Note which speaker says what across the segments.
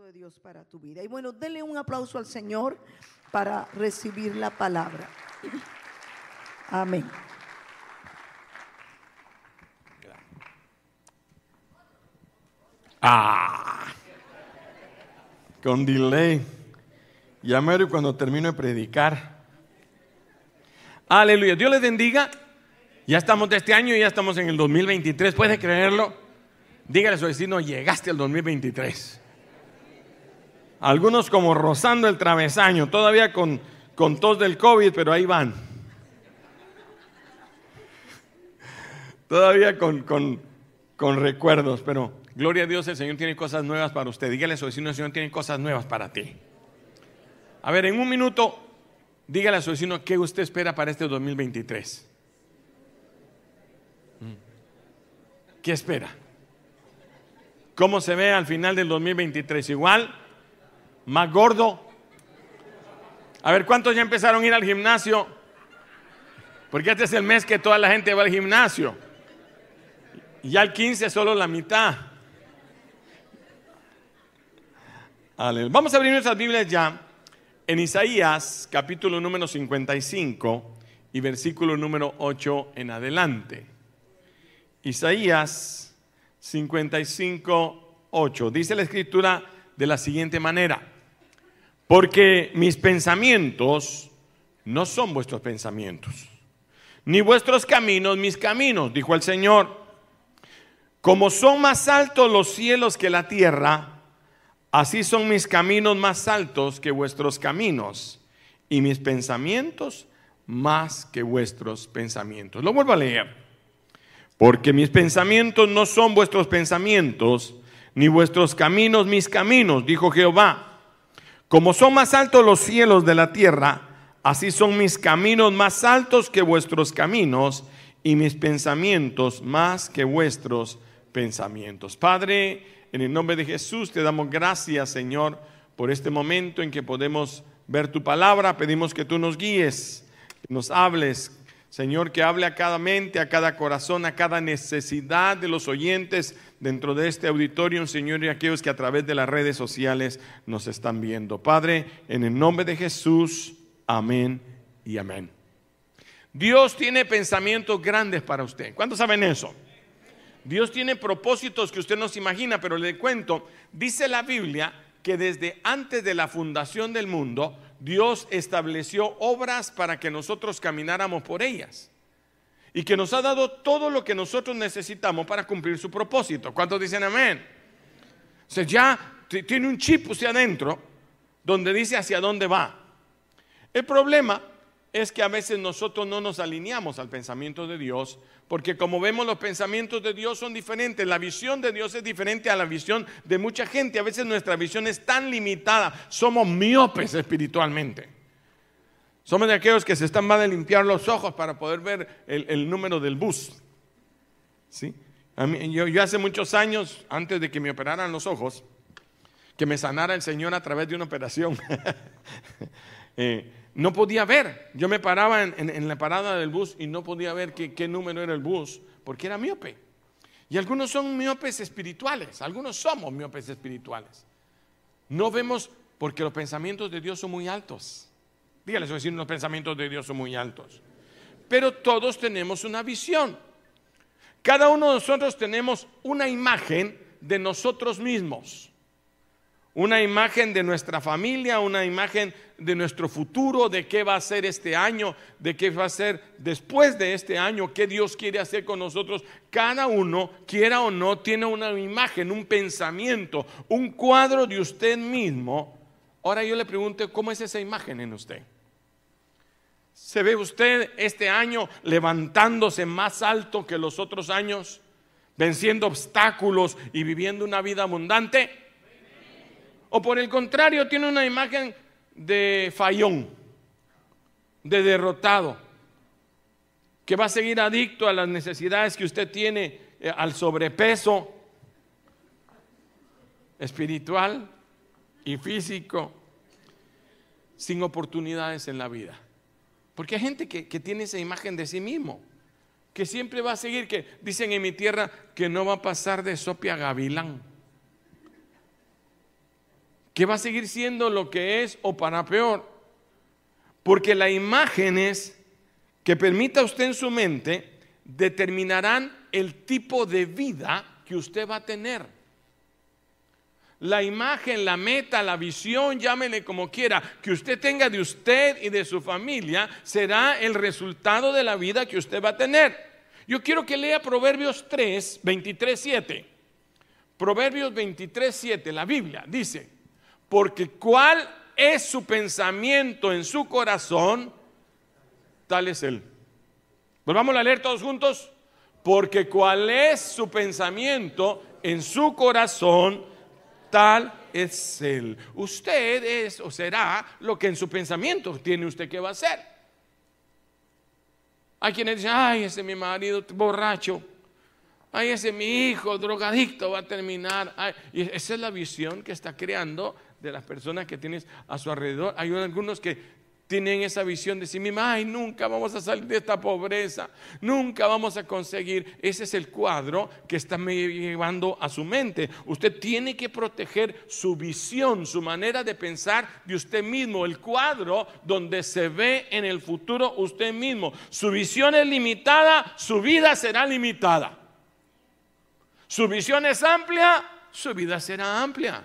Speaker 1: de Dios para tu vida. Y bueno, denle un aplauso al Señor para recibir la palabra. Amén.
Speaker 2: Ah, con delay. Ya mero cuando termino de predicar. Aleluya. Dios les bendiga. Ya estamos de este año y ya estamos en el 2023. ¿Puede creerlo? Dígale a su vecino, llegaste al 2023. Algunos como rozando el travesaño, todavía con, con tos del COVID, pero ahí van. Todavía con, con, con recuerdos, pero gloria a Dios, el Señor tiene cosas nuevas para usted. Dígale a su vecino, el Señor tiene cosas nuevas para ti. A ver, en un minuto, dígale a su vecino qué usted espera para este 2023. ¿Qué espera? ¿Cómo se ve al final del 2023? ¿Igual? ¿Más gordo? A ver, ¿cuántos ya empezaron a ir al gimnasio? Porque este es el mes que toda la gente va al gimnasio. Y ya el 15 solo la mitad. Vamos a abrir nuestras Biblias ya en Isaías capítulo número 55 y versículo número 8 en adelante. Isaías 55, 8. Dice la escritura de la siguiente manera, porque mis pensamientos no son vuestros pensamientos, ni vuestros caminos mis caminos, dijo el Señor. Como son más altos los cielos que la tierra, así son mis caminos más altos que vuestros caminos, y mis pensamientos más que vuestros pensamientos. Lo vuelvo a leer. Porque mis pensamientos no son vuestros pensamientos, ni vuestros caminos mis caminos, dijo Jehová. Como son más altos los cielos de la tierra, así son mis caminos más altos que vuestros caminos, y mis pensamientos más que vuestros pensamientos. Padre, en el nombre de Jesús te damos gracias, Señor, por este momento en que podemos ver tu palabra. Pedimos que tú nos guíes, que nos hables, Señor, que hable a cada mente, a cada corazón, a cada necesidad de los oyentes dentro de este auditorio, Señor, y aquellos que a través de las redes sociales nos están viendo. Padre, en el nombre de Jesús, amén y amén. Dios tiene pensamientos grandes para usted. ¿Cuántos saben eso? Dios tiene propósitos que usted no se imagina, pero le cuento, dice la Biblia que desde antes de la fundación del mundo, Dios estableció obras para que nosotros camináramos por ellas. Y que nos ha dado todo lo que nosotros necesitamos para cumplir su propósito. ¿Cuántos dicen amén? O sea, ya tiene un chip usted adentro donde dice hacia dónde va. El problema es que a veces nosotros no nos alineamos al pensamiento de Dios, porque como vemos los pensamientos de Dios son diferentes, la visión de Dios es diferente a la visión de mucha gente, a veces nuestra visión es tan limitada, somos miopes espiritualmente. Somos de aquellos que se están mal de limpiar los ojos para poder ver el, número del bus. ¿Sí? yo, hace muchos años, antes de que me operaran los ojos, que me sanara el Señor a través de una operación. eh, no podía ver. Yo me paraba en, la parada del bus y no podía ver qué, qué número era el bus porque era miope. Y algunos son miopes espirituales, algunos somos miopes espirituales. No vemos porque los pensamientos de Dios son muy altos. Dígale eso, decir, los pensamientos de Dios son muy altos. Pero todos tenemos una visión. Cada uno de nosotros tenemos una imagen de nosotros mismos. Una imagen de nuestra familia, una imagen de nuestro futuro, de qué va a ser este año, de qué va a ser después de este año, qué Dios quiere hacer con nosotros. Cada uno, quiera o no, tiene una imagen, un pensamiento, un cuadro de usted mismo. Ahora yo le pregunto, ¿cómo es esa imagen en usted? ¿Se ve usted este año levantándose más alto que los otros años, venciendo obstáculos y viviendo una vida abundante? O por el contrario, tiene una imagen de fallón, de derrotado, que va a seguir adicto a las necesidades que usted tiene, eh, al sobrepeso espiritual y físico, sin oportunidades en la vida. Porque hay gente que, que, tiene esa imagen de sí mismo, que siempre va a seguir, que dicen en mi tierra que no va a pasar de sopia gavilán. que va a seguir siendo lo que es o para peor. Porque las imágenes que permita usted en su mente determinarán el tipo de vida que usted va a tener. La imagen, la meta, la visión, llámele como quiera, que usted tenga de usted y de su familia, será el resultado de la vida que usted va a tener. Yo quiero que lea Proverbios 3, 23, 7. Proverbios 23, 7, la Biblia dice, porque cuál es su pensamiento en su corazón, tal es él. Volvamos a leer todos juntos. Porque cuál es su pensamiento en su corazón, tal es él. Usted es o será lo que en su pensamiento tiene usted que va a ser. Hay quienes dicen, ay, ese es mi marido borracho. Ay, ese es mi hijo drogadicto va a terminar. y esa es la visión que está creando de las personas que tienes a su alrededor. Hay algunos que tienen esa visión de sí mismos, ay, nunca vamos a salir de esta pobreza, nunca vamos a conseguir. Ese es el cuadro que está llevando a su mente. Usted tiene que proteger su visión, su manera de pensar de usted mismo, el cuadro donde se ve en el futuro usted mismo. Su visión es limitada, su vida será limitada. Su visión es amplia, su vida será amplia.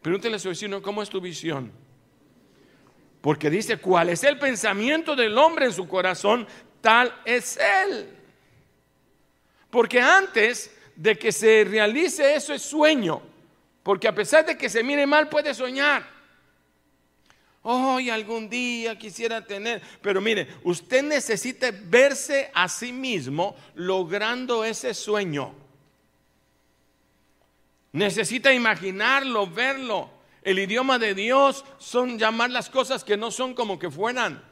Speaker 2: Pregúntele a su vecino, ¿cómo es tu visión? Porque dice, ¿cuál es el pensamiento del hombre en su corazón? Tal es él. Porque antes de que se realice eso es sueño. Porque a pesar de que se mire mal puede soñar. Hoy algún día quisiera tener, pero mire, usted necesita verse a sí mismo logrando ese sueño. Necesita imaginarlo, verlo. El idioma de Dios son llamar las cosas que no son como que fueran.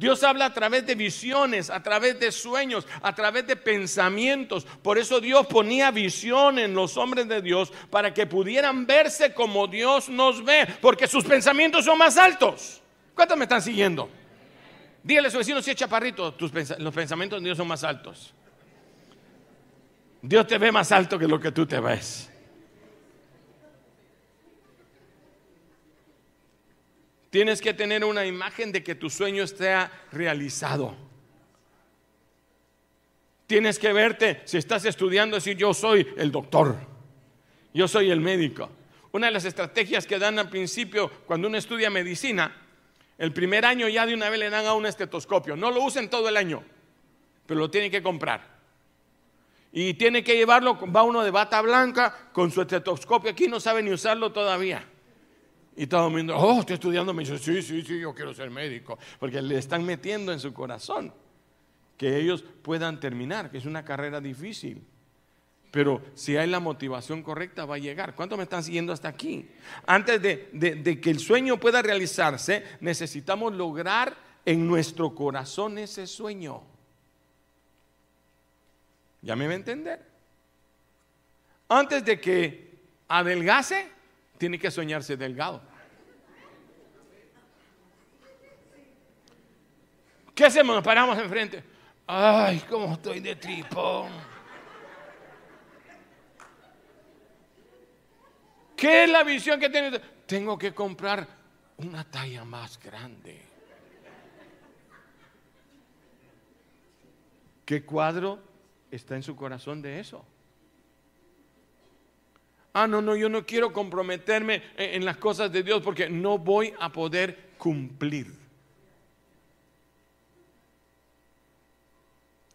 Speaker 2: Dios habla a través de visiones, a través de sueños, a través de pensamientos. Por eso Dios ponía visión en los hombres de Dios para que pudieran verse como Dios nos ve, porque sus pensamientos son más altos. ¿Cuántos me están siguiendo? Dígale a su vecino si es chaparrito, los pensamientos de Dios son más altos. Dios te ve más alto que lo que tú te ves. Tienes que tener una imagen de que tu sueño esté realizado. Tienes que verte, si estás estudiando, decir yo soy el doctor, yo soy el médico. Una de las estrategias que dan al principio cuando uno estudia medicina, el primer año ya de una vez le dan a un estetoscopio. No lo usen todo el año, pero lo tienen que comprar. Y tiene que llevarlo, va uno de bata blanca con su estetoscopio aquí, no sabe ni usarlo todavía. Y todo el oh, estoy estudiando, me dice, sí, sí, sí, yo quiero ser médico, porque le están metiendo en su corazón que ellos puedan terminar, que es una carrera difícil. Pero si hay la motivación correcta, va a llegar. ¿Cuántos me están siguiendo hasta aquí? Antes de, de que el sueño pueda realizarse, necesitamos lograr en nuestro corazón ese sueño. ¿Ya me va a entender? Antes de que adelgase, tiene que soñarse delgado. ¿Qué hacemos? Paramos enfrente. Ay, cómo estoy de tripón. ¿Qué es la visión que tiene? Tengo que comprar una talla más grande. ¿Qué cuadro está en su corazón de eso? Ah, no, no, yo no quiero comprometerme en las cosas de Dios porque no voy a poder cumplir.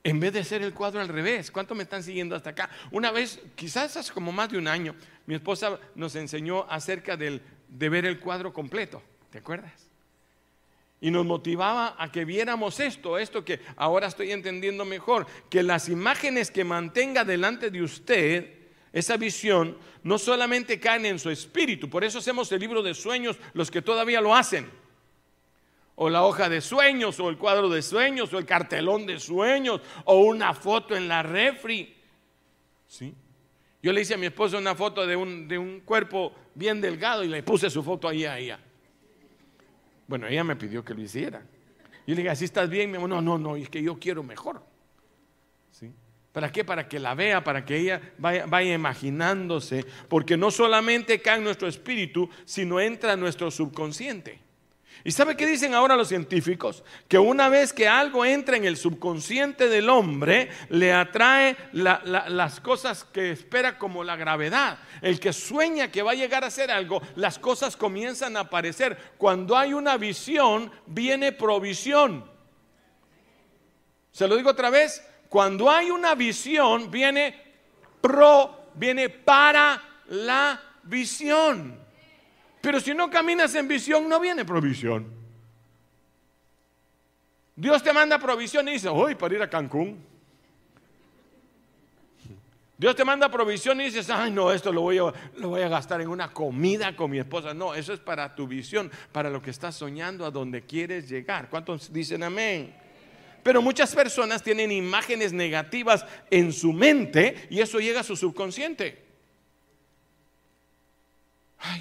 Speaker 2: En vez de ser el cuadro al revés, ¿cuánto me están siguiendo hasta acá? Una vez, quizás hace como más de un año, mi esposa nos enseñó acerca del, de ver el cuadro completo, ¿te acuerdas? Y nos motivaba a que viéramos esto, esto que ahora estoy entendiendo mejor, que las imágenes que mantenga delante de usted esa visión no solamente cae en su espíritu, por eso hacemos el libro de sueños los que todavía lo hacen. O la hoja de sueños, o el cuadro de sueños, o el cartelón de sueños, o una foto en la refri. ¿Sí? Yo le hice a mi esposa una foto de un, de un cuerpo bien delgado y le puse su foto ahí a ella. Bueno, ella me pidió que lo hiciera. Yo le dije, ¿así estás bien? Me dijo, no, no, no, es que yo quiero mejor. ¿Sí? ¿Para qué? Para que la vea, para que ella vaya, imaginándose, porque no solamente cae en nuestro espíritu, sino entra en nuestro subconsciente. ¿Y sabe qué dicen ahora los científicos? Que una vez que algo entra en el subconsciente del hombre, le atrae las cosas que espera como la gravedad. El que sueña que va a llegar a hacer algo, las cosas comienzan a aparecer. Cuando hay una visión, viene provisión. Se lo digo otra vez, cuando hay una visión, viene pro, viene para la visión. Pero si no caminas en visión, no viene provisión. Dios te manda provisión y dice, hoy para ir a Cancún. Dios te manda provisión y dices, ay no, esto lo voy, a, lo voy a gastar en una comida con mi esposa. No, eso es para tu visión, para lo que estás soñando, a donde quieres llegar. ¿Cuántos dicen amén? Pero muchas personas tienen imágenes negativas en su mente y eso llega a su subconsciente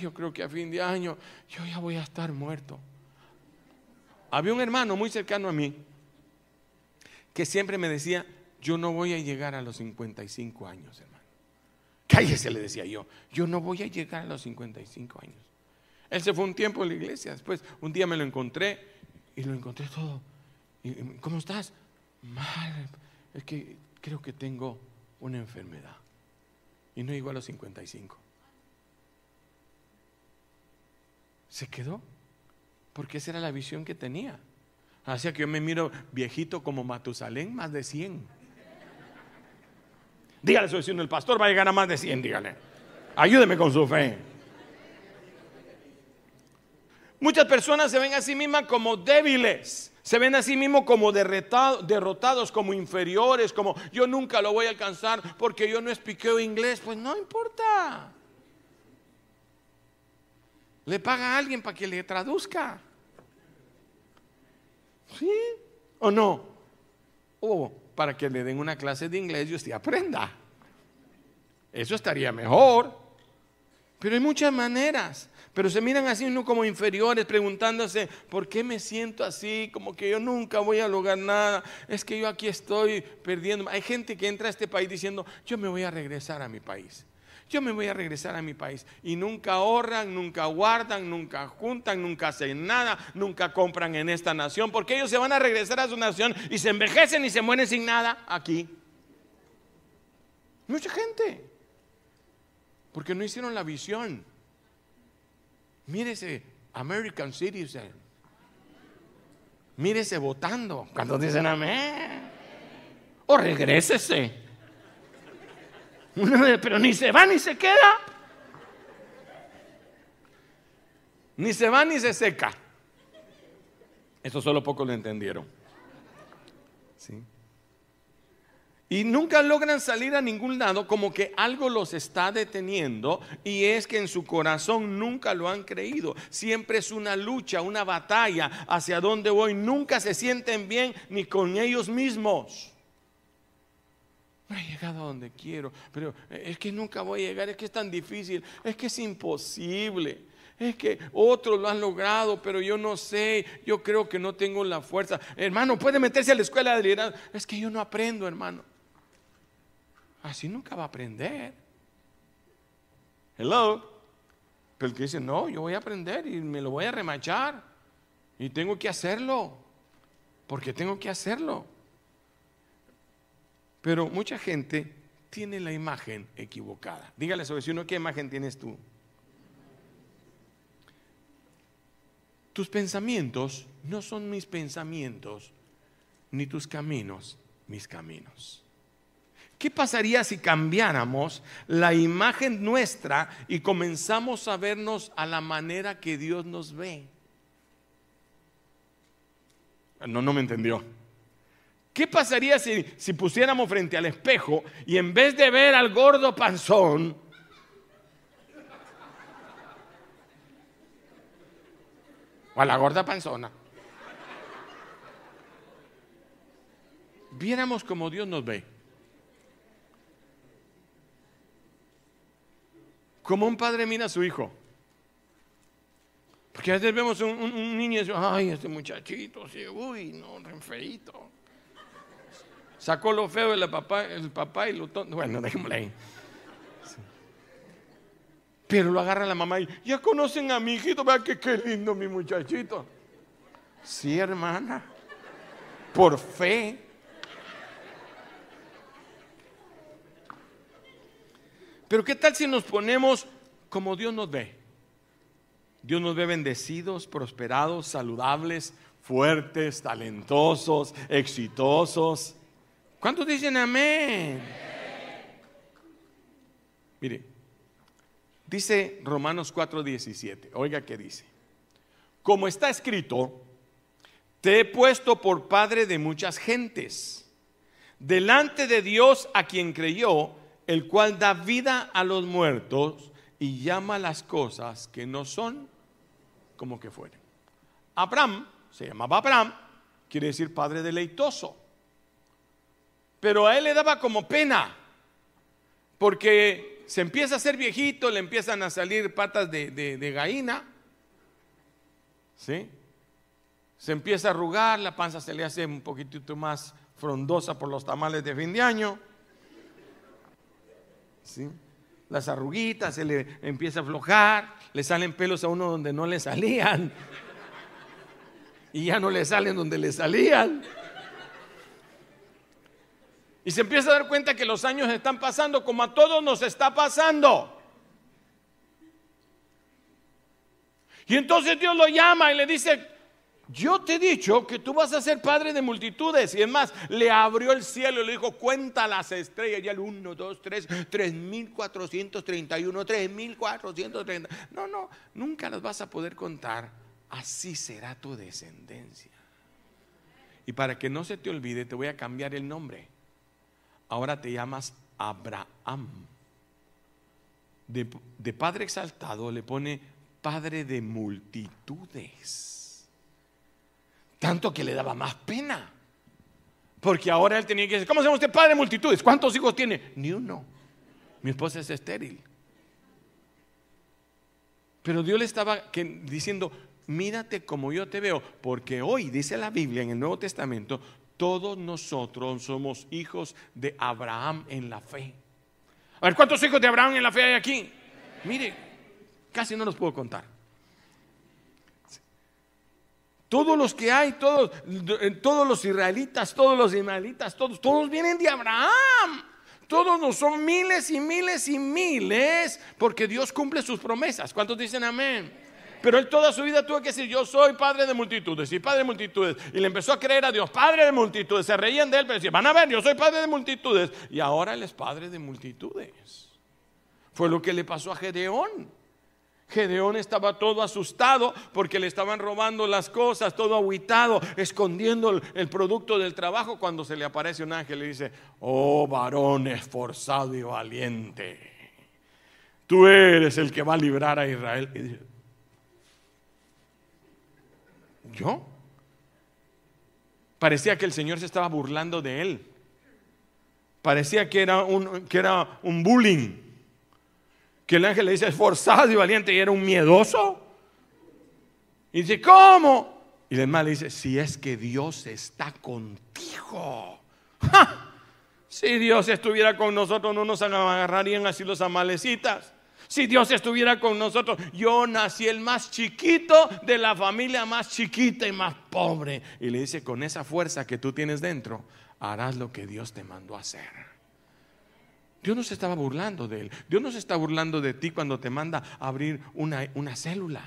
Speaker 2: yo creo que a fin de año yo ya voy a estar muerto. Había un hermano muy cercano a mí que siempre me decía, yo no voy a llegar a los 55 años, hermano. Cállese, le decía yo, yo no voy a llegar a los 55 años. Él se fue un tiempo a la iglesia, después un día me lo encontré y lo encontré todo. ¿Cómo estás? Mal, es que creo que tengo una enfermedad. Y no llegó a los 55. se quedó, porque esa era la visión que tenía. Hacía que yo me miro viejito como Matusalén, más de 100. Dígale su vecino, el pastor va a llegar a más de 100, dígale. Ayúdeme con su fe. Muchas personas se ven a sí mismas como débiles, se ven a sí mismos como derrotados, como inferiores, como yo nunca lo voy a alcanzar porque yo no expliqué inglés. Pues no importa. Le paga a alguien para que le traduzca. ¿Sí? ¿O no? O para que le den una clase de inglés y usted aprenda. Eso estaría mejor. Pero hay muchas maneras. Pero se miran así uno como inferiores, preguntándose, ¿por qué me siento así? Como que yo nunca voy a lograr nada. Es que yo aquí estoy perdiendo. Hay gente que entra a este país diciendo, yo me voy a regresar a mi país yo me voy a regresar a mi país. Y nunca ahorran, nunca guardan, nunca juntan, nunca hacen nada, nunca compran en esta nación, porque ellos se van a regresar a su nación y se envejecen y se mueren sin nada aquí. Mucha gente, porque no hicieron la visión. Mírese, American Citizen. Mírese votando cuando dicen amén. O regrésese. Pero ni se va ni se queda. Ni se va ni se seca. Eso solo pocos lo entendieron. ¿Sí? Y nunca logran salir a ningún lado como que algo los está deteniendo y es que en su corazón nunca lo han creído. Siempre es una lucha, una batalla hacia dónde voy. Nunca se sienten bien ni con ellos mismos. No he llegado a donde quiero, pero es que nunca voy a llegar, es que es tan difícil, es que es imposible. Es que otros lo han logrado, pero yo no sé, yo creo que no tengo la fuerza. Hermano, puede meterse a la escuela de liderazgo. Es que yo no aprendo, hermano. Así nunca va a aprender. Hello. Pero el que dice, no, yo voy a aprender y me lo voy a remachar. Y tengo que hacerlo. Porque tengo que hacerlo. Pero mucha gente tiene la imagen equivocada. Dígale a su vecino, ¿qué imagen tienes tú? Tus pensamientos no son mis pensamientos, ni tus caminos mis caminos. ¿Qué pasaría si cambiáramos la imagen nuestra y comenzamos a vernos a la manera que Dios nos ve? No, no me entendió. ¿Qué pasaría si, pusiéramos frente al espejo y en vez de ver al gordo panzón, o a la gorda panzona, viéramos como Dios nos ve? Como un padre mira a su hijo. Porque a veces vemos un, niño y decimos, ay, este muchachito, uy, no, re feito Sacó lo feo del papá, el papá y lo tonto. Bueno, dejémosle ahí. Pero lo agarra la mamá y ya conocen a mi hijito, vean que qué lindo mi muchachito. Sí, hermana. Por fe. Pero ¿qué tal si nos ponemos como Dios nos ve? Dios nos ve bendecidos, prosperados, saludables, fuertes, talentosos, exitosos. ¿Cuántos dicen amén? Mire, dice Romanos 4:17, oiga qué dice. Como está escrito, te he puesto por padre de muchas gentes, delante de Dios a quien creyó, el cual da vida a los muertos y llama las cosas que no son como que fueren. Abraham, se llamaba Abraham, quiere decir padre deleitoso. Pero a él le daba como pena, porque se empieza a ser viejito, le empiezan a salir patas de, de, gallina, ¿sí? Se empieza a arrugar, la panza se le hace un poquitito más frondosa por los tamales de fin de año. ¿Sí? Las arruguitas se le empieza a aflojar, le salen pelos a uno donde no le salían. Y ya no le salen donde le salían. Y se empieza a dar cuenta que los años están pasando como a todos nos está pasando. Y entonces Dios lo llama y le dice, yo te he dicho que tú vas a ser padre de multitudes. Y es más, le abrió el cielo y le dijo, cuenta las estrellas. Y el 1, 2, 3, 3431, 3430. No, no, nunca las vas a poder contar. Así será tu descendencia. Y para que no se te olvide, te voy a cambiar el nombre. Ahora te llamas Abraham. De, de padre exaltado le pone padre de multitudes. Tanto que le daba más pena. Porque ahora él tenía que decir, ¿cómo se llama usted padre de multitudes? ¿Cuántos hijos tiene? Ni uno. Mi esposa es estéril. Pero Dios le estaba diciendo, mírate como yo te veo, porque hoy dice la Biblia en el Nuevo Testamento, todos nosotros somos hijos de Abraham en la fe. A ver, ¿cuántos hijos de Abraham en la fe hay aquí? Mire, casi no los puedo contar. Todos los que hay, todos, todos los israelitas, todos los israelitas, todos, todos vienen de Abraham. Todos no son miles y miles y miles, porque Dios cumple sus promesas. ¿Cuántos dicen amén? Pero él toda su vida tuvo que decir, yo soy padre de multitudes y padre de multitudes. Y le empezó a creer a Dios, padre de multitudes. Se reían de él, pero decían, van a ver, yo soy padre de multitudes. Y ahora él es padre de multitudes. Fue lo que le pasó a Gedeón. Gedeón estaba todo asustado porque le estaban robando las cosas, todo aguitado, escondiendo el, producto del trabajo. Cuando se le aparece un ángel y dice, oh varón esforzado y valiente, tú eres el que va a librar a Israel. Y dice, ¿yo? Parecía que el Señor se estaba burlando de él. Parecía que era un, que era un bullying que el ángel le dice esforzado y valiente y era un miedoso. Y dice, ¿cómo? Y el hermano le dice, si es que Dios está contigo. Si Dios estuviera con nosotros, no nos agarrarían así los amalecitas. Si Dios estuviera con nosotros, yo nací el más chiquito de la familia más chiquita y más pobre. Y le dice, con esa fuerza que tú tienes dentro, harás lo que Dios te mandó a hacer. Dios no se estaba burlando de él. Dios no se está burlando de ti cuando te manda a abrir una, una célula.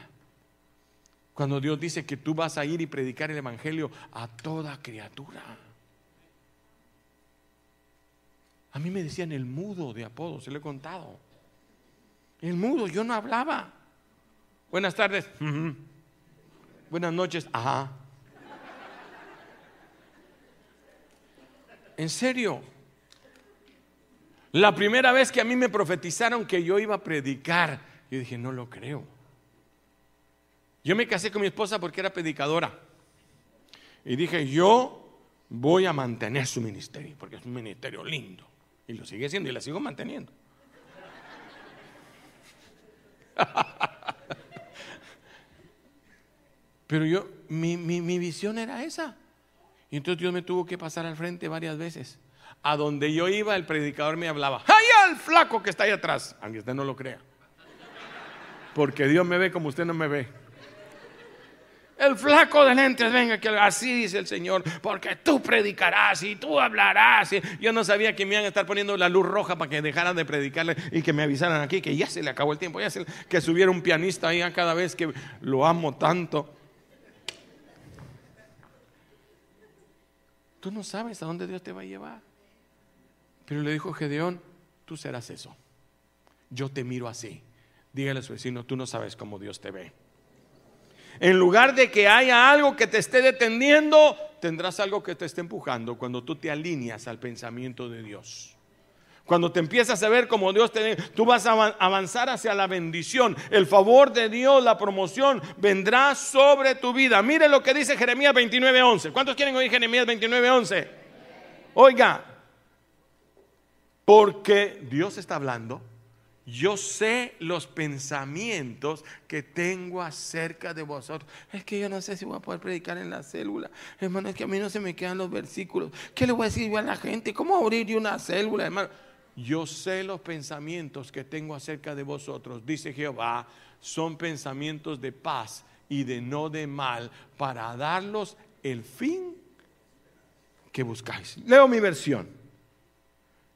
Speaker 2: Cuando Dios dice que tú vas a ir y predicar el Evangelio a toda criatura. A mí me decían el mudo de apodo, se lo he contado. El mudo, yo no hablaba. Buenas tardes. Buenas noches. Ajá. En serio. La primera vez que a mí me profetizaron que yo iba a predicar, yo dije, no lo creo. Yo me casé con mi esposa porque era predicadora. Y dije, yo voy a mantener su ministerio, porque es un ministerio lindo. Y lo sigue siendo y la sigo manteniendo. Pero yo, mi, mi visión era esa. Y entonces Dios me tuvo que pasar al frente varias veces A donde yo iba, el predicador me hablaba. ¡Ay, al flaco que está ahí atrás! Aunque usted no lo crea. Porque Dios me ve como usted no me ve. El flaco de lentes, venga, que así dice el Señor, porque tú predicarás y tú hablarás. yo no sabía que me iban a estar poniendo la luz roja para que dejaran de predicarle y que me avisaran aquí que ya se le acabó el tiempo, ya que subiera un pianista ahí a cada vez que lo amo tanto. Tú no sabes a dónde Dios te va a llevar. Pero le dijo Gedeón, tú serás eso. Yo te miro así. Dígale a su vecino, tú no sabes cómo Dios te ve. En lugar de que haya algo que te esté deteniendo, tendrás algo que te esté empujando cuando tú te alineas al pensamiento de Dios. Cuando te empiezas a ver como Dios te tú vas a avanzar hacia la bendición. El favor de Dios, la promoción vendrá sobre tu vida. Mire lo que dice Jeremías 29:11. ¿Cuántos quieren oír Jeremías 29:11? Oiga, porque Dios está hablando yo sé los pensamientos que tengo acerca de vosotros. Es que yo no sé si voy a poder predicar en la célula. Hermano, es que a mí no se me quedan los versículos. ¿Qué le voy a decir yo a la gente? ¿Cómo abrir una célula, hermano? Yo sé los pensamientos que tengo acerca de vosotros, dice Jehová, son pensamientos de paz y de no de mal, para darlos el fin que buscáis. Leo mi versión.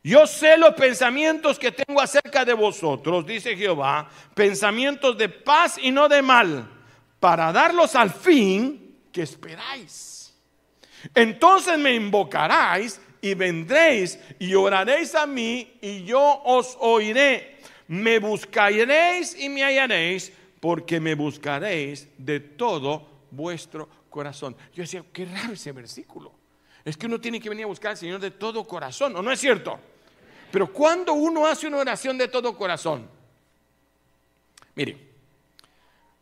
Speaker 2: Yo sé los pensamientos que tengo acerca de vosotros, dice Jehová, pensamientos de paz y no de mal, para darlos al fin que esperáis. Entonces me invocaréis y vendréis y oraréis a mí y yo os oiré. Me buscaréis y me hallaréis porque me buscaréis de todo vuestro corazón. Yo decía, qué raro ese versículo. Es que uno tiene que venir a buscar al Señor de todo corazón, ¿o no es cierto? Pero cuando uno hace una oración de todo corazón, mire,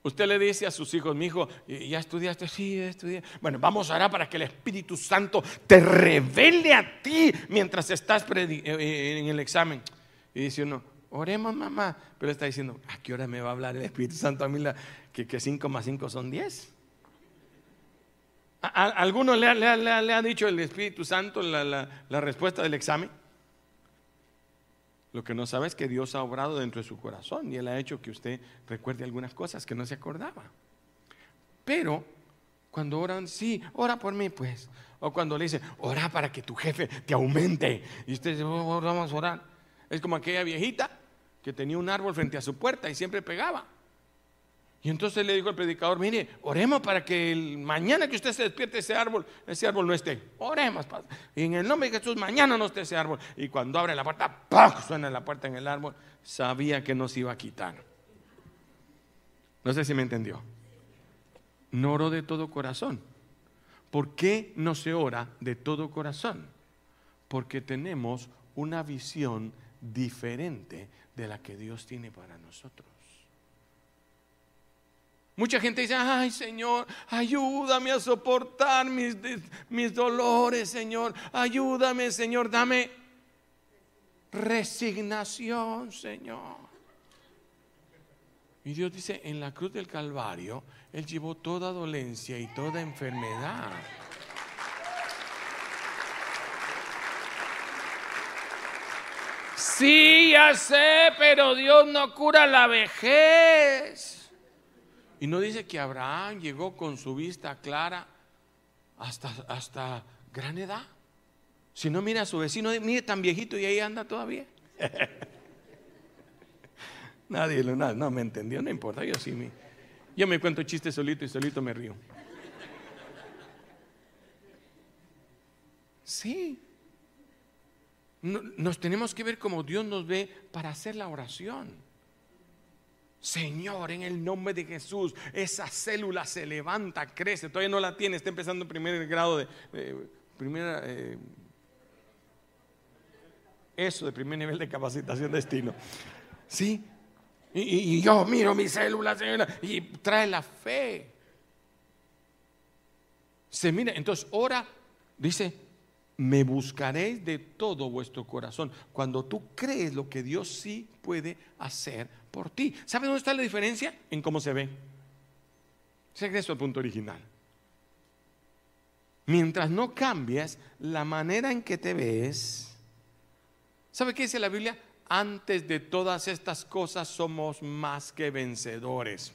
Speaker 2: usted le dice a sus hijos, mi hijo, ¿ya estudiaste? Sí, estudié. Bueno, vamos a para que el Espíritu Santo te revele a ti mientras estás eh, eh, en el examen. Y dice uno, oremos mamá. Pero está diciendo, ¿a qué hora me va a hablar el Espíritu Santo a mí que 5 más 5 son 10? ¿Alguno le ha, dicho el Espíritu Santo la respuesta del examen? Lo que no sabe es que Dios ha obrado dentro de su corazón y Él ha hecho que usted recuerde algunas cosas que no se acordaba. Pero cuando oran, sí, ora por mí, pues. O cuando le dice, ora para que tu jefe te aumente. Y usted dice, oh, oh, vamos a orar. Es como aquella viejita que tenía un árbol frente a su puerta y siempre pegaba. Y entonces le dijo al predicador, mire, oremos para que el, mañana que usted se despierte ese árbol, ese árbol no esté. Oremos, Y en el nombre de Jesús, mañana no esté ese árbol. Y cuando abre la puerta, ¡pum! suena la puerta en el árbol. Sabía que no se iba a quitar. No sé si me entendió. No oró de todo corazón. ¿Por qué no se ora de todo corazón? Porque tenemos una visión diferente de la que Dios tiene para nosotros. Mucha gente dice, ay Señor, ayúdame a soportar mis, mis dolores, Señor. Ayúdame, Señor, dame resignación, Señor. Y Dios dice, en la cruz del Calvario, Él llevó toda dolencia y toda enfermedad. Sí, ya sé, pero Dios no cura la vejez. Y no dice que Abraham llegó con su vista clara hasta, hasta gran edad. Si no mira a su vecino, mire tan viejito y ahí anda todavía. Nadie lo, no, no me entendió, no importa, yo sí me, yo me cuento chistes solito y solito me río. Sí. nos tenemos que ver como Dios nos ve para hacer la oración. Señor, en el nombre de Jesús, esa célula se levanta, crece, todavía no la tiene, está empezando el primer grado de, primera, eh, eso de primer nivel de capacitación destino. ¿Sí? Y, yo miro mi célula, Señor, y trae la fe. Se mira, entonces ora, dice, me buscaréis de todo vuestro corazón. Cuando tú crees lo que Dios sí puede hacer por ti. ¿Sabe dónde está la diferencia? En cómo se ve. Regreso al punto original. mientras no cambies la manera en que te ves, ¿sabe qué dice la Biblia? Antes de todas estas cosas somos más que vencedores.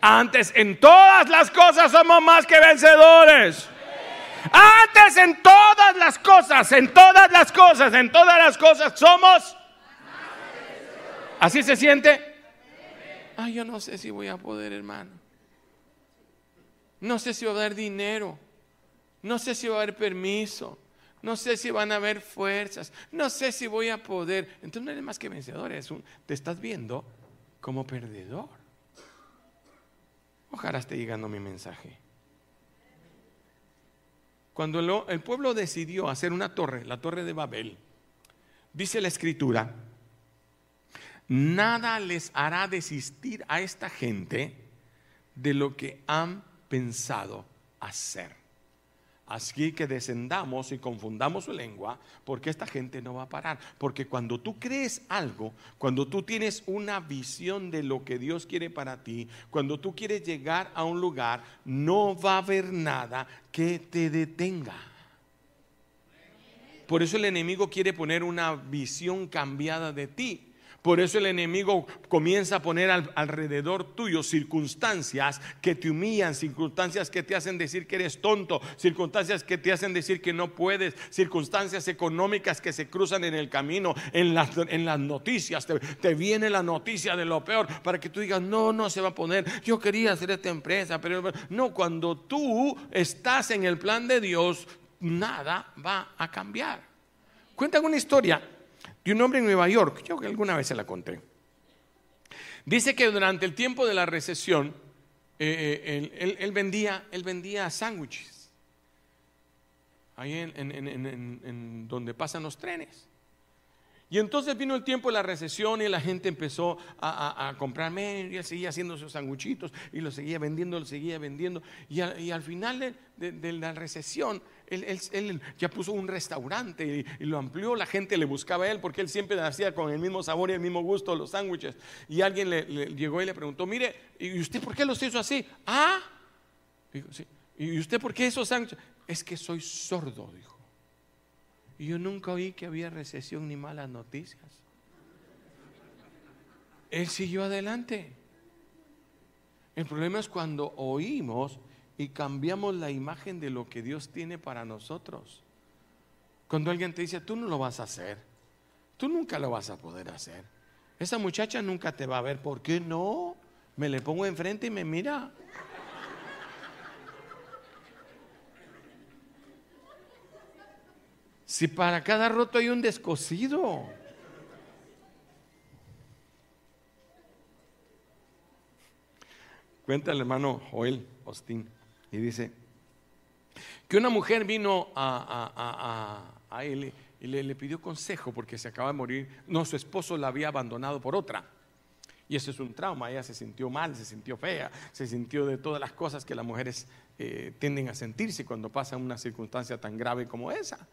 Speaker 2: Antes en todas las cosas somos más que vencedores. Antes en todas las cosas, en todas las cosas, en todas las cosas somos. ¿Así se siente? Ay, yo no sé si voy a poder, hermano. No sé si va a haber dinero. No sé si va a haber permiso. No sé si van a haber fuerzas. No sé si voy a poder. Entonces no eres más que vencedor. te estás viendo como perdedor. Ojalá esté llegando mi mensaje. Cuando el pueblo decidió hacer una torre, la torre de Babel, dice la escritura, nada les hará desistir a esta gente de lo que han pensado hacer. Así que descendamos y confundamos su lengua, porque esta gente no va a parar. Porque cuando tú crees algo, cuando tú tienes una visión de lo que Dios quiere para ti, cuando tú quieres llegar a un lugar, no va a haber nada que te detenga. Por eso el enemigo quiere poner una visión cambiada de ti. Por eso el enemigo comienza a poner alrededor tuyo circunstancias que te humillan, circunstancias que te hacen decir que eres tonto, circunstancias que te hacen decir que no puedes, circunstancias económicas que se cruzan en el camino, en las, en las noticias. Te, te, viene la noticia de lo peor para que tú digas, no, no se va a poner. Yo quería hacer esta empresa, pero no, cuando tú estás en el plan de Dios, nada va a cambiar. Cuentan una historia de un hombre en Nueva York, yo que alguna vez se la conté. Dice que durante el tiempo de la recesión, eh, eh, él, vendía, él vendía sándwiches, ahí en, donde pasan los trenes. Y entonces vino el tiempo de la recesión y la gente empezó a, comprar menos y él seguía haciendo sus sanguchitos y lo seguía vendiendo, lo seguía vendiendo. Y, al final de, la recesión, él, ya puso un restaurante y, lo amplió, la gente le buscaba a él porque él siempre hacía con el mismo sabor y el mismo gusto los sándwiches. Y alguien le, llegó y le preguntó, mire, ¿y usted por qué los hizo así? Ah, ¿y usted por qué esos sándwiches? Es que soy sordo, dijo. Y yo nunca oí que había recesión ni malas noticias. Él siguió adelante. El problema es cuando oímos y cambiamos la imagen de lo que Dios tiene para nosotros. Cuando alguien te dice, tú no lo vas a hacer, tú nunca lo vas a poder hacer. Esa muchacha nunca te va a ver, ¿por qué no? Me le pongo enfrente y me mira. Si para cada roto hay un descosido. Cuenta el hermano Joel Austin. Y dice que una mujer vino a, él y le, pidió consejo porque se acaba de morir. No, su esposo la había abandonado por otra. Y eso es un trauma. Ella se sintió mal, se sintió fea, se sintió de todas las cosas que las mujeres eh, tienden a sentirse cuando pasan una circunstancia tan grave como esa.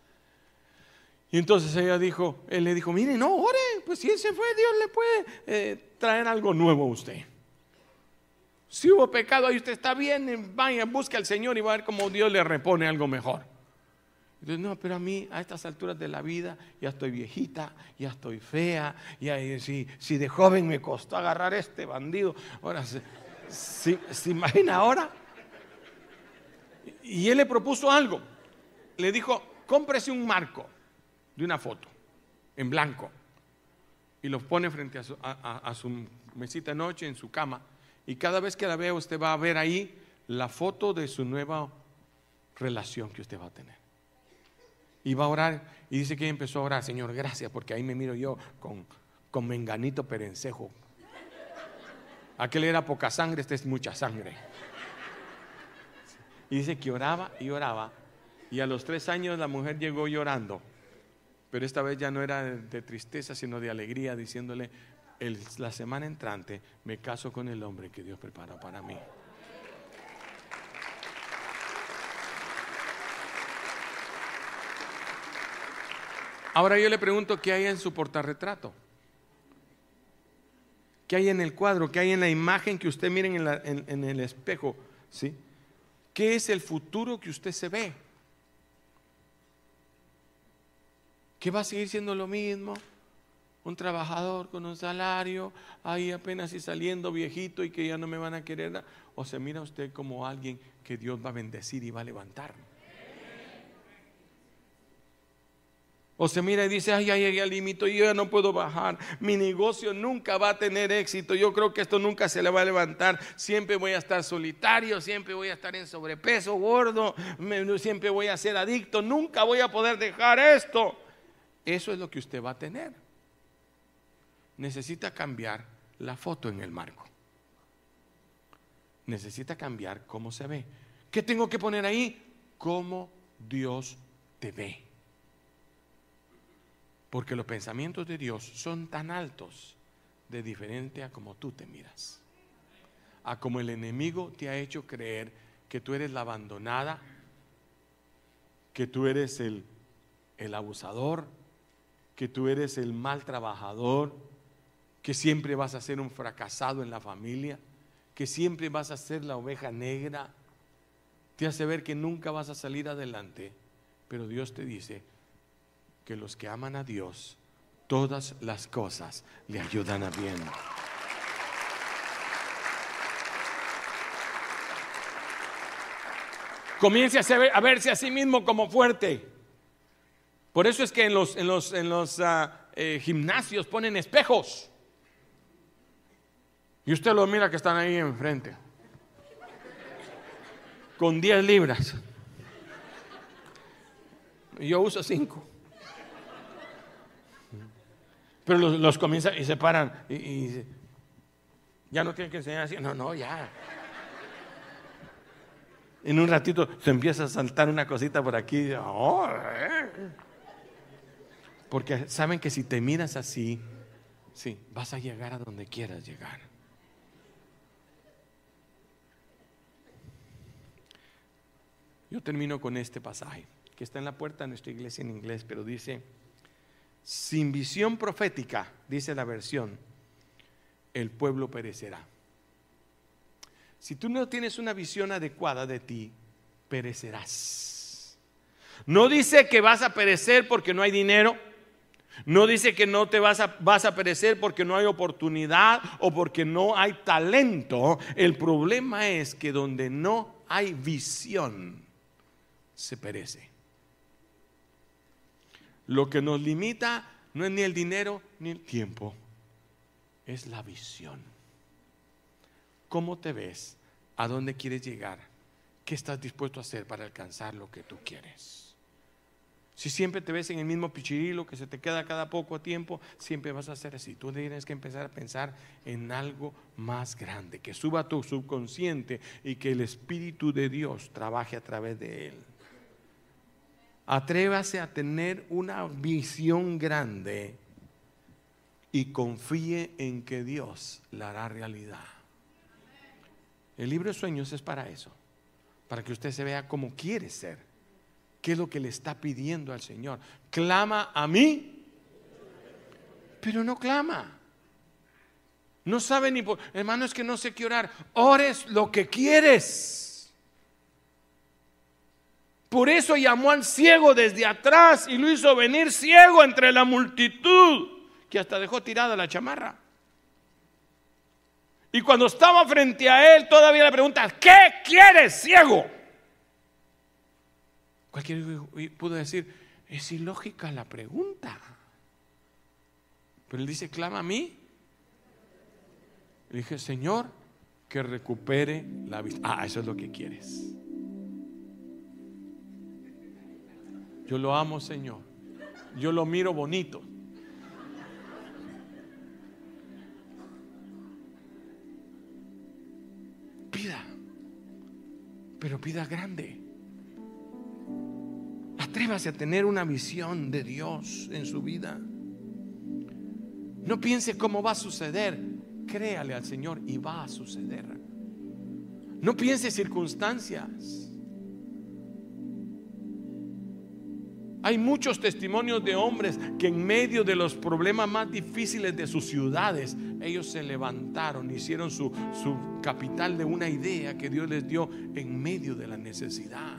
Speaker 2: Y entonces ella dijo, él le dijo, mire, no, ore, pues si él se fue, Dios le puede eh, traer algo nuevo a usted. Si hubo pecado ahí, usted está bien, vaya, busque al Señor y va a ver cómo Dios le repone algo mejor. Entonces, no, pero a mí a estas alturas de la vida ya estoy viejita, ya estoy fea, y si, si de joven me costó agarrar este bandido, ahora se, se imagina ahora. Y él le propuso algo. Le dijo, cómprese un marco de una foto en blanco y lo pone frente a su, a su mesita de noche en su cama y cada vez que la vea usted va a ver ahí la foto de su nueva relación que usted va a tener. Y va a orar y dice que empezó a orar, Señor, gracias, porque ahí me miro yo con, con menganito perencejo. Aquel era poca sangre, este es mucha sangre. Y dice que oraba y oraba. Y a los tres años la mujer llegó llorando. Pero esta vez ya no era de tristeza, sino de alegría, diciéndole, la semana entrante me caso con el hombre que Dios preparó para mí. Ahora yo le pregunto qué hay en su portarretrato. ¿Qué hay en el cuadro? ¿Qué hay en la imagen que usted miren en, en, el espejo? ¿Sí? ¿Qué es el futuro que usted se ve? ¿Que va a seguir siendo lo mismo? Un trabajador con un salario, ahí apenas y saliendo viejito y que ya no me van a querer. ¿O se mira usted como alguien que Dios va a bendecir y va a levantar? O se mira y dice, ay, ay, ay, al límite, yo ya no puedo bajar. Mi negocio nunca va a tener éxito. Yo creo que esto nunca se le va a levantar. Siempre voy a estar solitario, siempre voy a estar en sobrepeso, gordo, siempre voy a ser adicto. Nunca voy a poder dejar esto. Eso es lo que usted va a tener. Necesita cambiar la foto en el marco. Necesita cambiar cómo se ve. ¿Qué tengo que poner ahí? Cómo Dios te ve. Porque los pensamientos de Dios son tan altos de diferente a como tú te miras. A como el enemigo te ha hecho creer que tú eres la abandonada, que tú eres el, el abusador, que tú eres el mal trabajador, que siempre vas a ser un fracasado en la familia, que siempre vas a ser la oveja negra. Te hace ver que nunca vas a salir adelante. Pero Dios te dice, que los que aman a Dios, todas las cosas le ayudan a bien. Comience a, verse a sí mismo como fuerte. Por eso es que en los, en los, en los eh, gimnasios ponen espejos. Y usted lo mira que están ahí enfrente. Con 10 libras. Yo uso 5. Pero los, comienza y se paran y, ya no tienen que enseñar así. No, no, ya. En un ratito se empieza a saltar una cosita por aquí. Oh, eh. Porque saben que si te miras así, sí, vas a llegar a donde quieras llegar. Yo termino con este pasaje, que está en la puerta de nuestra iglesia en inglés, pero dice, sin visión profética, dice la versión, el pueblo perecerá. Si tú no tienes una visión adecuada de ti, perecerás. No dice que vas a perecer porque no hay dinero. No dice que no te vas a, vas a perecer porque no hay oportunidad o porque no hay talento. El problema es que donde no hay visión, se perece. Lo que nos limita no es ni el dinero ni el tiempo, es la visión. ¿Cómo te ves? ¿A dónde quieres llegar? ¿Qué estás dispuesto a hacer para alcanzar lo que tú quieres? Si siempre te ves en el mismo pichirilo que se te queda cada poco tiempo, siempre vas a ser así. Tú tienes que empezar a pensar en algo más grande, que suba tu subconsciente y que el Espíritu de Dios trabaje a través de él. Atrévase a tener una visión grande y confíe en que Dios la hará realidad. El libro de sueños es para eso, para que usted se vea como quiere ser, qué es lo que le está pidiendo al Señor. Clama a mí, pero no clama. No sabe ni por, hermano, es que no sé qué orar. Ores lo que quieres. Por eso llamó al ciego desde atrás y lo hizo venir ciego entre la multitud, que hasta dejó tirada la chamarra. Y cuando estaba frente a él, todavía le pregunta, ¿qué quieres, ciego? Cualquiera pudo decir, es ilógica la pregunta. Pero él dice, clama a mí. Le dije, Señor, que recupere la vista. Ah, eso es lo que quieres. Yo lo amo, Señor. Yo lo miro bonito. Pida, pero pida grande. Atrévase a tener una visión de Dios en su vida. No piense cómo va a suceder. Créale al Señor y va a suceder. No piense circunstancias. Hay muchos testimonios de hombres que en medio de los problemas más difíciles de sus ciudades, ellos se levantaron, hicieron su, su capital de una idea que Dios les dio en medio de la necesidad.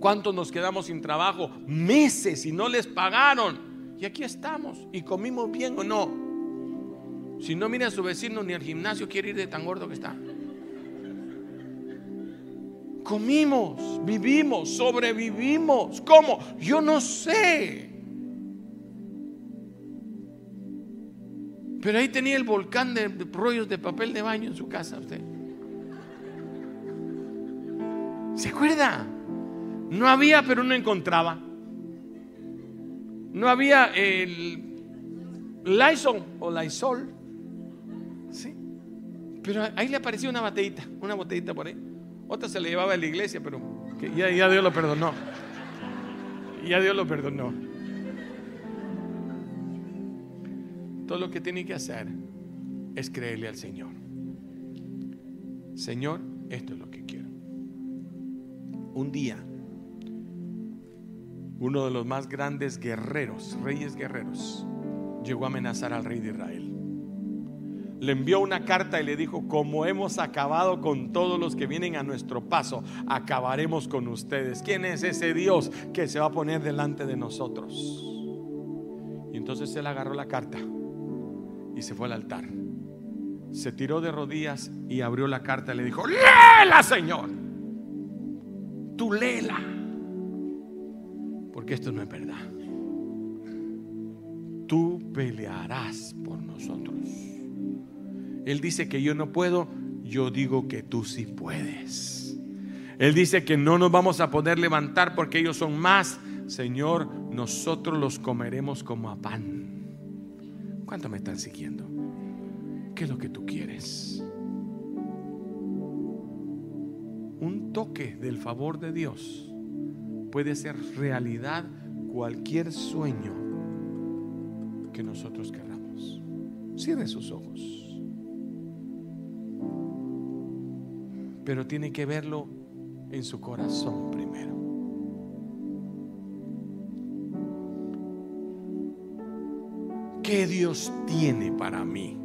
Speaker 2: ¿Cuántos nos quedamos sin trabajo? Meses y no les pagaron. Y aquí estamos. ¿Y comimos bien o no? Si no mira a su vecino ni al gimnasio quiere ir de tan gordo que está. Comimos, vivimos, sobrevivimos. ¿Cómo? Yo no sé. Pero ahí tenía el volcán de rollos de papel de baño en su casa usted. ¿Se acuerda? No había, pero no encontraba. No había el Lysol o Lysol. Sí. Pero ahí le apareció una botellita, una botellita por ahí. Otra se le llevaba a la iglesia, pero ya, ya Dios lo perdonó. Ya Dios lo perdonó. Todo lo que tiene que hacer es creerle al Señor. Señor, esto es lo que quiero. Un día, uno de los más grandes guerreros, reyes guerreros, llegó a amenazar al rey de Israel le envió una carta y le dijo, como hemos acabado con todos los que vienen a nuestro paso, acabaremos con ustedes. ¿Quién es ese Dios que se va a poner delante de nosotros? Y entonces él agarró la carta y se fue al altar. Se tiró de rodillas y abrió la carta y le dijo, léela Señor. Tú léela. Porque esto no es verdad. Tú pelearás por nosotros. Él dice que yo no puedo, yo digo que tú sí puedes. Él dice que no nos vamos a poder levantar porque ellos son más. Señor, nosotros los comeremos como a pan. ¿Cuánto me están siguiendo? ¿Qué es lo que tú quieres? Un toque del favor de Dios puede ser realidad cualquier sueño que nosotros queramos. Cierre sus ojos. Pero tiene que verlo en su corazón primero. ¿Qué Dios tiene para mí?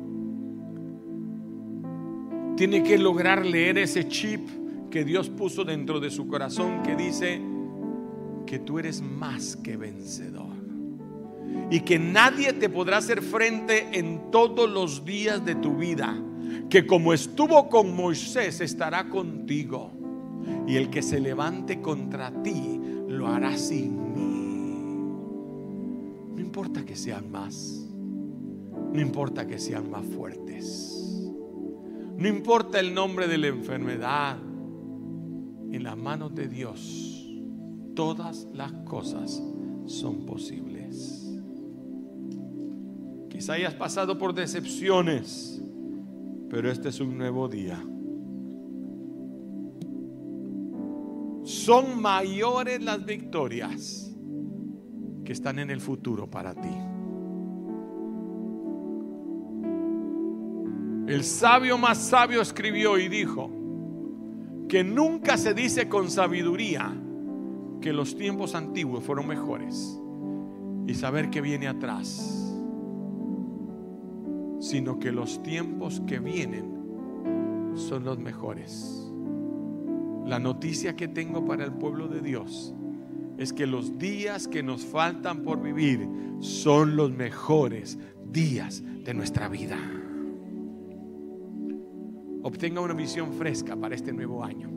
Speaker 2: Tiene que lograr leer ese chip que Dios puso dentro de su corazón que dice que tú eres más que vencedor y que nadie te podrá hacer frente en todos los días de tu vida que como estuvo con Moisés, estará contigo. Y el que se levante contra ti, lo hará sin mí. No importa que sean más. No importa que sean más fuertes. No importa el nombre de la enfermedad. En las manos de Dios, todas las cosas son posibles. Quizá hayas pasado por decepciones pero este es un nuevo día. Son mayores las victorias que están en el futuro para ti. El sabio más sabio escribió y dijo que nunca se dice con sabiduría que los tiempos antiguos fueron mejores y saber que viene atrás sino que los tiempos que vienen son los mejores. La noticia que tengo para el pueblo de Dios es que los días que nos faltan por vivir son los mejores días de nuestra vida. Obtenga una visión fresca para este nuevo año.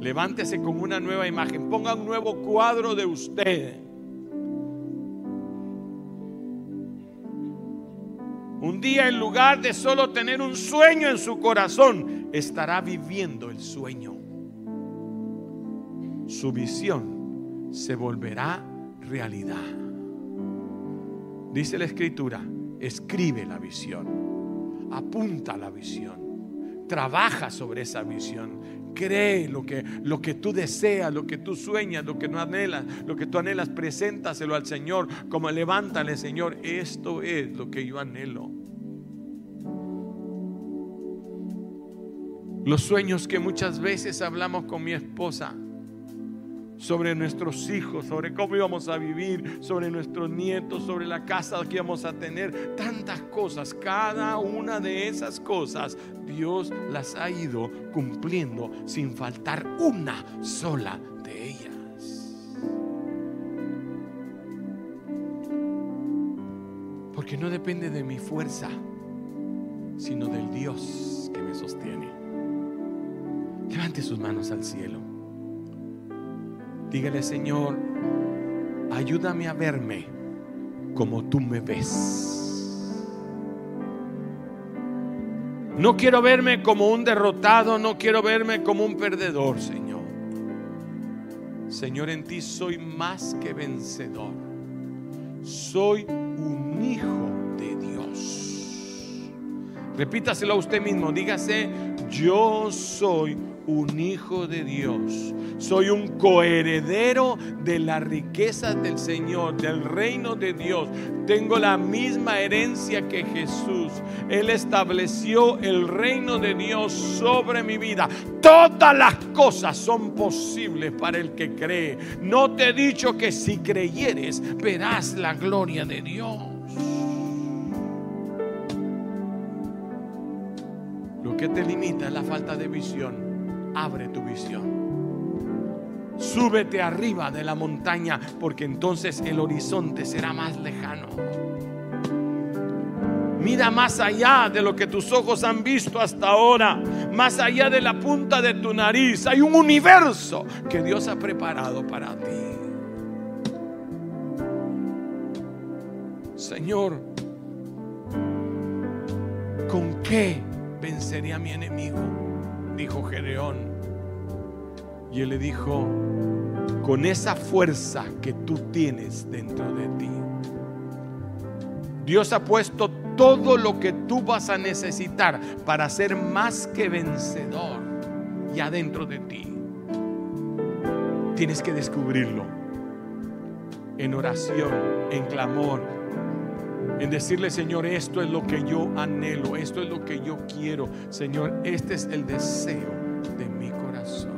Speaker 2: Levántese con una nueva imagen. Ponga un nuevo cuadro de usted Un día en lugar de solo tener un sueño en su corazón, estará viviendo el sueño. Su visión se volverá realidad. Dice la escritura, escribe la visión, apunta la visión, trabaja sobre esa visión, cree lo que, lo que tú deseas, lo que tú sueñas, lo que no anhelas, lo que tú anhelas, preséntaselo al Señor, como levántale, Señor, esto es lo que yo anhelo. Los sueños que muchas veces hablamos con mi esposa. sobre nuestros hijos, sobre cómo íbamos a vivir, sobre nuestros nietos, sobre la casa que íbamos a tener, tantas cosas, cada una de esas cosas Dios las ha ido cumpliendo sin faltar una sola de ellas. Porque no depende de mi fuerza, sino del Dios que me sostiene. Levante sus manos al cielo. Dígale, Señor, ayúdame a verme como tú me ves. No quiero verme como un derrotado, no quiero verme como un perdedor, Señor. Señor, en ti soy más que vencedor. Soy un hijo de Dios. Repítaselo a usted mismo, dígase, yo soy un hijo de Dios. Soy un coheredero de la riqueza del Señor, del reino de Dios. Tengo la misma herencia que Jesús. Él estableció el reino de Dios sobre mi vida. Todas las cosas son posibles para el que cree. No te he dicho que si creyeres verás la gloria de Dios. Lo que te limita es la falta de visión abre tu visión. Súbete arriba de la montaña porque entonces el horizonte será más lejano. Mira más allá de lo que tus ojos han visto hasta ahora, más allá de la punta de tu nariz. Hay un universo que Dios ha preparado para ti. Señor, ¿con qué vencería a mi enemigo? Dijo Gedeón. Y él le dijo, con esa fuerza que tú tienes dentro de ti. Dios ha puesto todo lo que tú vas a necesitar para ser más que vencedor y adentro de ti. Tienes que descubrirlo en oración, en clamor, en decirle, Señor, esto es lo que yo anhelo, esto es lo que yo quiero. Señor, este es el deseo de mi corazón.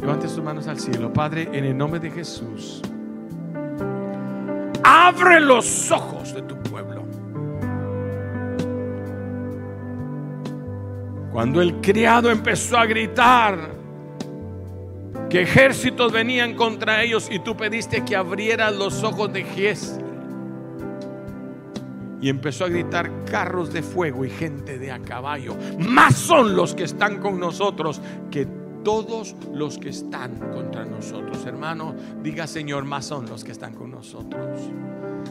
Speaker 2: Levante sus manos al cielo. Padre, en el nombre de Jesús, abre los ojos de tu pueblo. Cuando el criado empezó a gritar que ejércitos venían contra ellos y tú pediste que abrieras los ojos de Giesi y empezó a gritar carros de fuego y gente de a caballo. Más son los que están con nosotros que todos los que están contra nosotros. Hermano, diga Señor, más son los que están con nosotros.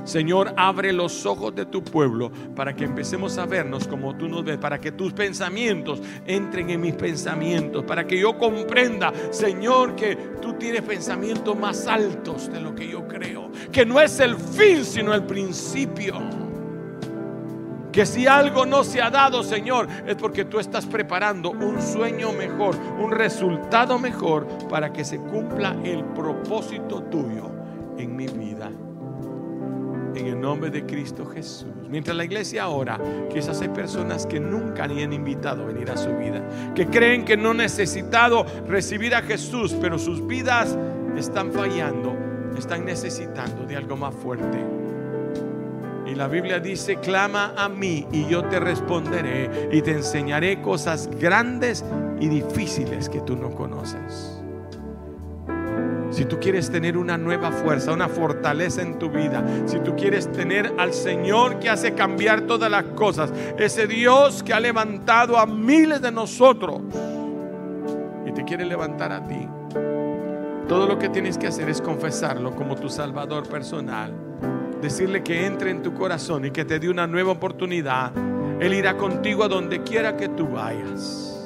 Speaker 2: Señor, abre los ojos de tu pueblo para que empecemos a vernos como tú nos ves, para que tus pensamientos entren en mis pensamientos, para que yo comprenda, Señor, que tú tienes pensamientos más altos de lo que yo creo, que no es el fin, sino el principio. Que si algo no se ha dado, Señor, es porque tú estás preparando un sueño mejor, un resultado mejor para que se cumpla el propósito tuyo en mi vida. En el nombre de Cristo Jesús. Mientras la iglesia ora, quizás hay personas que nunca ni han invitado a venir a su vida, que creen que no han necesitado recibir a Jesús, pero sus vidas están fallando, están necesitando de algo más fuerte. Y la Biblia dice, clama a mí y yo te responderé y te enseñaré cosas grandes y difíciles que tú no conoces. Si tú quieres tener una nueva fuerza, una fortaleza en tu vida, si tú quieres tener al Señor que hace cambiar todas las cosas, ese Dios que ha levantado a miles de nosotros y te quiere levantar a ti, todo lo que tienes que hacer es confesarlo como tu Salvador personal decirle que entre en tu corazón y que te dé una nueva oportunidad. Él irá contigo a donde quiera que tú vayas.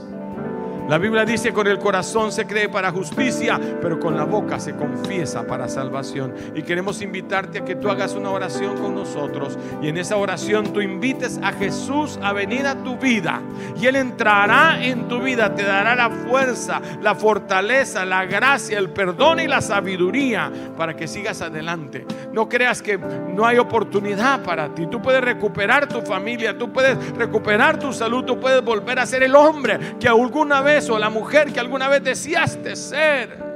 Speaker 2: La Biblia dice, con el corazón se cree para justicia, pero con la boca se confiesa para salvación. Y queremos invitarte a que tú hagas una oración con nosotros. Y en esa oración tú invites a Jesús a venir a tu vida. Y Él entrará en tu vida, te dará la fuerza, la fortaleza, la gracia, el perdón y la sabiduría para que sigas adelante. No creas que no hay oportunidad para ti. Tú puedes recuperar tu familia, tú puedes recuperar tu salud, tú puedes volver a ser el hombre que alguna vez o la mujer que alguna vez deseaste ser.